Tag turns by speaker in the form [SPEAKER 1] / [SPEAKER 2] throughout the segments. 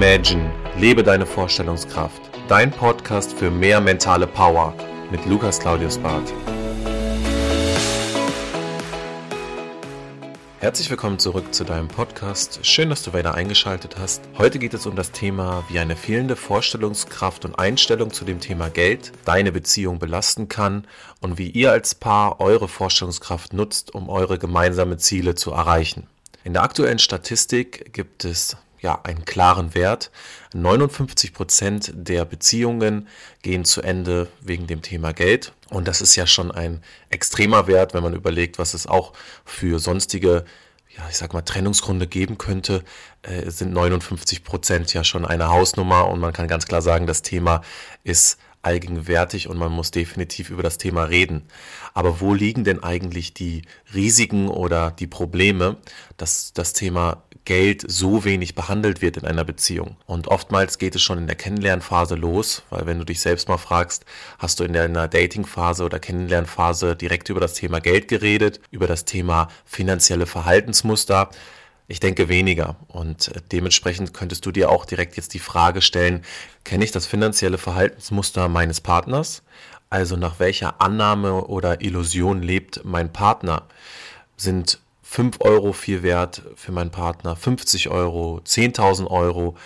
[SPEAKER 1] Imagine, lebe deine Vorstellungskraft. Dein Podcast für mehr mentale Power mit Lukas Claudius Barth. Herzlich willkommen zurück zu deinem Podcast. Schön, dass du wieder eingeschaltet hast. Heute geht es um das Thema, wie eine fehlende Vorstellungskraft und Einstellung zu dem Thema Geld deine Beziehung belasten kann und wie ihr als Paar eure Vorstellungskraft nutzt, um eure gemeinsamen Ziele zu erreichen. In der aktuellen Statistik gibt es ja einen klaren Wert. 59 Prozent der Beziehungen gehen zu Ende wegen dem Thema Geld. Und das ist ja schon ein extremer Wert, wenn man überlegt, was es auch für sonstige ja, ich sag mal, Trennungsgründe geben könnte, äh, sind 59 Prozent ja schon eine Hausnummer und man kann ganz klar sagen, das Thema ist allgegenwärtig und man muss definitiv über das Thema reden. Aber wo liegen denn eigentlich die Risiken oder die Probleme, dass das Thema Geld so wenig behandelt wird in einer Beziehung? Und oftmals geht es schon in der Kennenlernphase los, weil wenn du dich selbst mal fragst, hast du in der Datingphase oder Kennenlernphase direkt über das Thema Geld geredet, über das Thema finanzielle Verhaltensmuster, ich denke weniger. Und äh, dementsprechend könntest du dir auch direkt jetzt die Frage stellen, kenne ich das finanzielle Verhaltensmuster meines Partners? Also nach welcher Annahme oder Illusion lebt mein Partner? Sind 5 Euro viel wert für meinen Partner, 50 Euro, 10.000 Euro?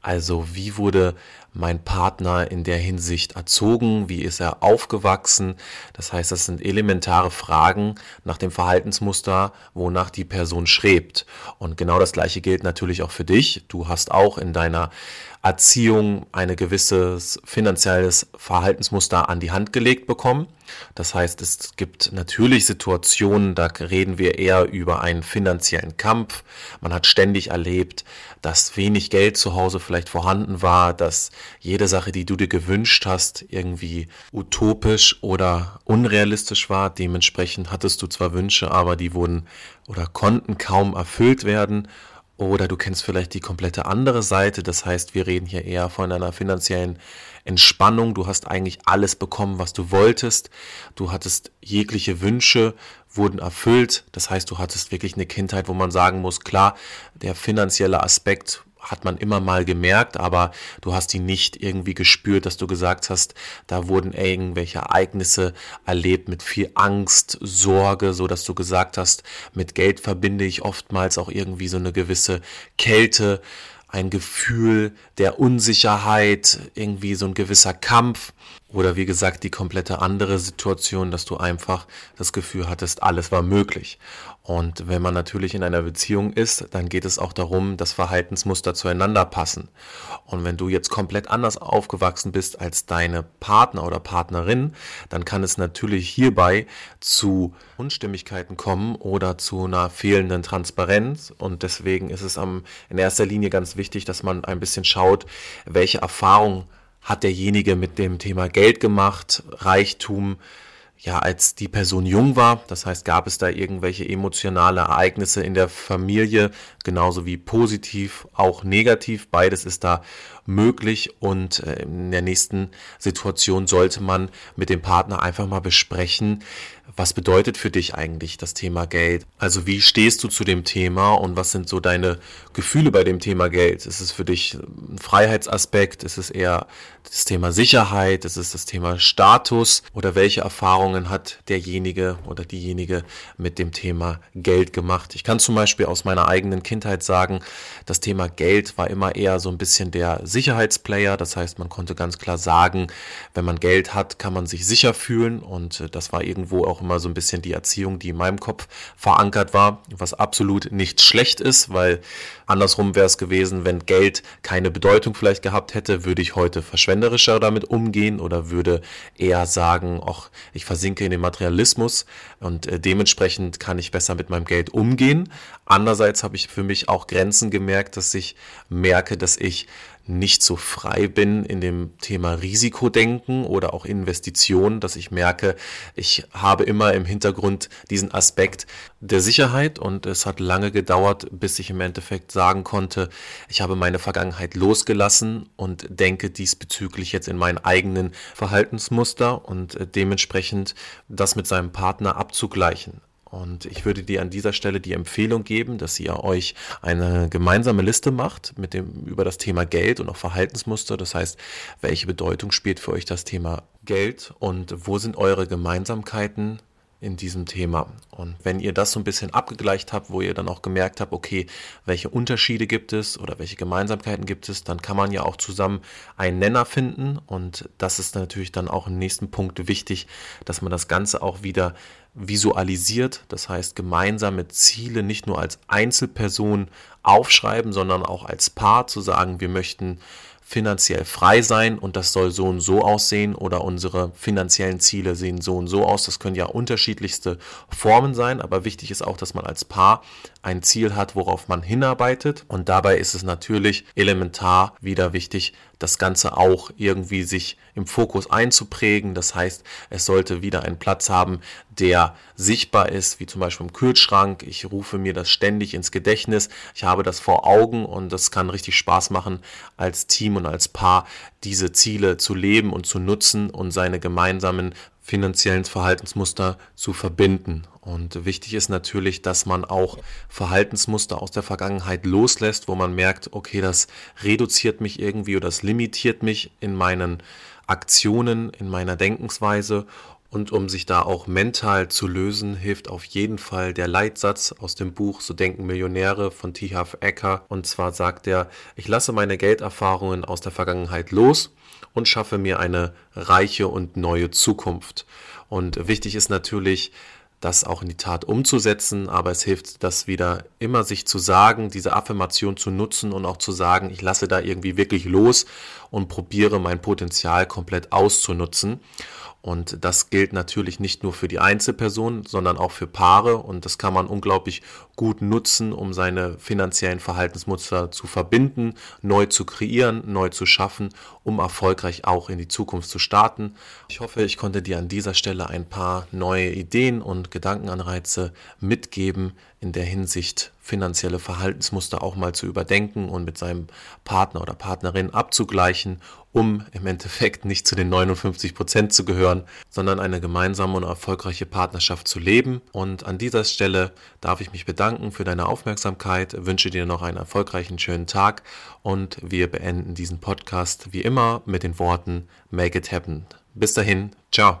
[SPEAKER 1] Also wie wurde mein Partner in der Hinsicht erzogen? Wie ist er aufgewachsen? Das heißt, das sind elementare Fragen nach dem Verhaltensmuster, wonach die Person schrebt. Und genau das Gleiche gilt natürlich auch für dich. Du hast auch in deiner Erziehung ein gewisses finanzielles Verhaltensmuster an die Hand gelegt bekommen. Das heißt, es gibt natürlich Situationen, da reden wir eher über einen finanziellen Kampf. Man hat ständig erlebt, dass wenig Geld zu Hause vielleicht vorhanden war, dass jede Sache, die du dir gewünscht hast, irgendwie utopisch oder unrealistisch war. Dementsprechend hattest du zwar Wünsche, aber die wurden oder konnten kaum erfüllt werden. Oder du kennst vielleicht die komplette andere Seite. Das heißt, wir reden hier eher von einer finanziellen Entspannung. Du hast eigentlich alles bekommen, was du wolltest. Du hattest jegliche Wünsche, wurden erfüllt. Das heißt, du hattest wirklich eine Kindheit, wo man sagen muss, klar, der finanzielle Aspekt hat man immer mal gemerkt, aber du hast ihn nicht irgendwie gespürt, dass du gesagt hast, da wurden irgendwelche Ereignisse erlebt mit viel Angst, Sorge, so dass du gesagt hast, mit Geld verbinde ich oftmals auch irgendwie so eine gewisse Kälte, ein Gefühl der Unsicherheit, irgendwie so ein gewisser Kampf oder wie gesagt die komplette andere Situation, dass du einfach das Gefühl hattest, alles war möglich. Und wenn man natürlich in einer Beziehung ist, dann geht es auch darum, dass Verhaltensmuster zueinander passen. Und wenn du jetzt komplett anders aufgewachsen bist als deine Partner oder Partnerin, dann kann es natürlich hierbei zu Unstimmigkeiten kommen oder zu einer fehlenden Transparenz. Und deswegen ist es am, in erster Linie ganz wichtig, dass man ein bisschen schaut, welche Erfahrungen hat derjenige mit dem Thema Geld gemacht, Reichtum, ja, als die Person jung war. Das heißt, gab es da irgendwelche emotionale Ereignisse in der Familie, genauso wie positiv, auch negativ. Beides ist da möglich und äh, in der nächsten Situation sollte man mit dem Partner einfach mal besprechen, was bedeutet für dich eigentlich das Thema Geld? Also wie stehst du zu dem Thema und was sind so deine Gefühle bei dem Thema Geld? Ist es für dich ein Freiheitsaspekt? Ist es eher das Thema Sicherheit? Ist es das Thema Status? Oder welche Erfahrungen hat derjenige oder diejenige mit dem Thema Geld gemacht? Ich kann zum Beispiel aus meiner eigenen Kindheit sagen, das Thema Geld war immer eher so ein bisschen der Sicherheitsplayer. Das heißt, man konnte ganz klar sagen, wenn man Geld hat, kann man sich sicher fühlen und äh, das war irgendwo auch immer so ein bisschen die Erziehung, die in meinem Kopf verankert war, was absolut nicht schlecht ist, weil andersrum wäre es gewesen, wenn Geld keine Bedeutung vielleicht gehabt hätte, würde ich heute verschwenderischer damit umgehen oder würde eher sagen, ach, ich versinke in den Materialismus und äh, dementsprechend kann ich besser mit meinem Geld umgehen. Andererseits habe ich für mich auch Grenzen gemerkt, dass ich merke, dass ich nicht so frei bin in dem Thema Risikodenken oder auch Investitionen, dass ich merke, ich habe immer im Hintergrund diesen Aspekt der Sicherheit und es hat lange gedauert, bis ich im Endeffekt sagen konnte, ich habe meine Vergangenheit losgelassen und denke diesbezüglich jetzt in meinen eigenen Verhaltensmuster und dementsprechend das mit seinem Partner abzugleichen. Und ich würde dir an dieser Stelle die Empfehlung geben, dass ihr euch eine gemeinsame Liste macht mit dem, über das Thema Geld und auch Verhaltensmuster. Das heißt, welche Bedeutung spielt für euch das Thema Geld und wo sind eure Gemeinsamkeiten in diesem Thema. Und wenn ihr das so ein bisschen abgegleicht habt, wo ihr dann auch gemerkt habt, okay, welche Unterschiede gibt es oder welche Gemeinsamkeiten gibt es, dann kann man ja auch zusammen einen Nenner finden. Und das ist natürlich dann auch im nächsten Punkt wichtig, dass man das Ganze auch wieder visualisiert. Das heißt, gemeinsame Ziele nicht nur als Einzelperson aufschreiben, sondern auch als Paar zu sagen, wir möchten finanziell frei sein und das soll so und so aussehen oder unsere finanziellen Ziele sehen so und so aus. Das können ja unterschiedlichste Formen sein, aber wichtig ist auch, dass man als Paar ein Ziel hat, worauf man hinarbeitet und dabei ist es natürlich elementar wieder wichtig, das Ganze auch irgendwie sich im Fokus einzuprägen. Das heißt, es sollte wieder einen Platz haben, der sichtbar ist, wie zum Beispiel im Kühlschrank. Ich rufe mir das ständig ins Gedächtnis. Ich habe das vor Augen und das kann richtig Spaß machen, als Team und als Paar diese Ziele zu leben und zu nutzen und seine gemeinsamen finanziellen Verhaltensmuster zu verbinden. Und wichtig ist natürlich, dass man auch Verhaltensmuster aus der Vergangenheit loslässt, wo man merkt, okay, das reduziert mich irgendwie oder das limitiert mich in meinen Aktionen, in meiner Denkensweise. Und um sich da auch mental zu lösen, hilft auf jeden Fall der Leitsatz aus dem Buch So denken Millionäre von T. Half Ecker. Und zwar sagt er, ich lasse meine Gelderfahrungen aus der Vergangenheit los und schaffe mir eine reiche und neue Zukunft. Und wichtig ist natürlich, das auch in die Tat umzusetzen, aber es hilft, das wieder immer sich zu sagen, diese Affirmation zu nutzen und auch zu sagen, ich lasse da irgendwie wirklich los und probiere mein Potenzial komplett auszunutzen. Und das gilt natürlich nicht nur für die Einzelperson, sondern auch für Paare. Und das kann man unglaublich gut nutzen, um seine finanziellen Verhaltensmuster zu verbinden, neu zu kreieren, neu zu schaffen, um erfolgreich auch in die Zukunft zu starten. Ich hoffe, ich konnte dir an dieser Stelle ein paar neue Ideen und Gedankenanreize mitgeben, in der Hinsicht finanzielle Verhaltensmuster auch mal zu überdenken und mit seinem Partner oder Partnerin abzugleichen, um im Endeffekt nicht zu den 59 Prozent zu gehören, sondern eine gemeinsame und erfolgreiche Partnerschaft zu leben. Und an dieser Stelle darf ich mich bedanken für deine Aufmerksamkeit, wünsche dir noch einen erfolgreichen schönen Tag und wir beenden diesen Podcast wie immer mit den Worten Make it happen. Bis dahin, ciao.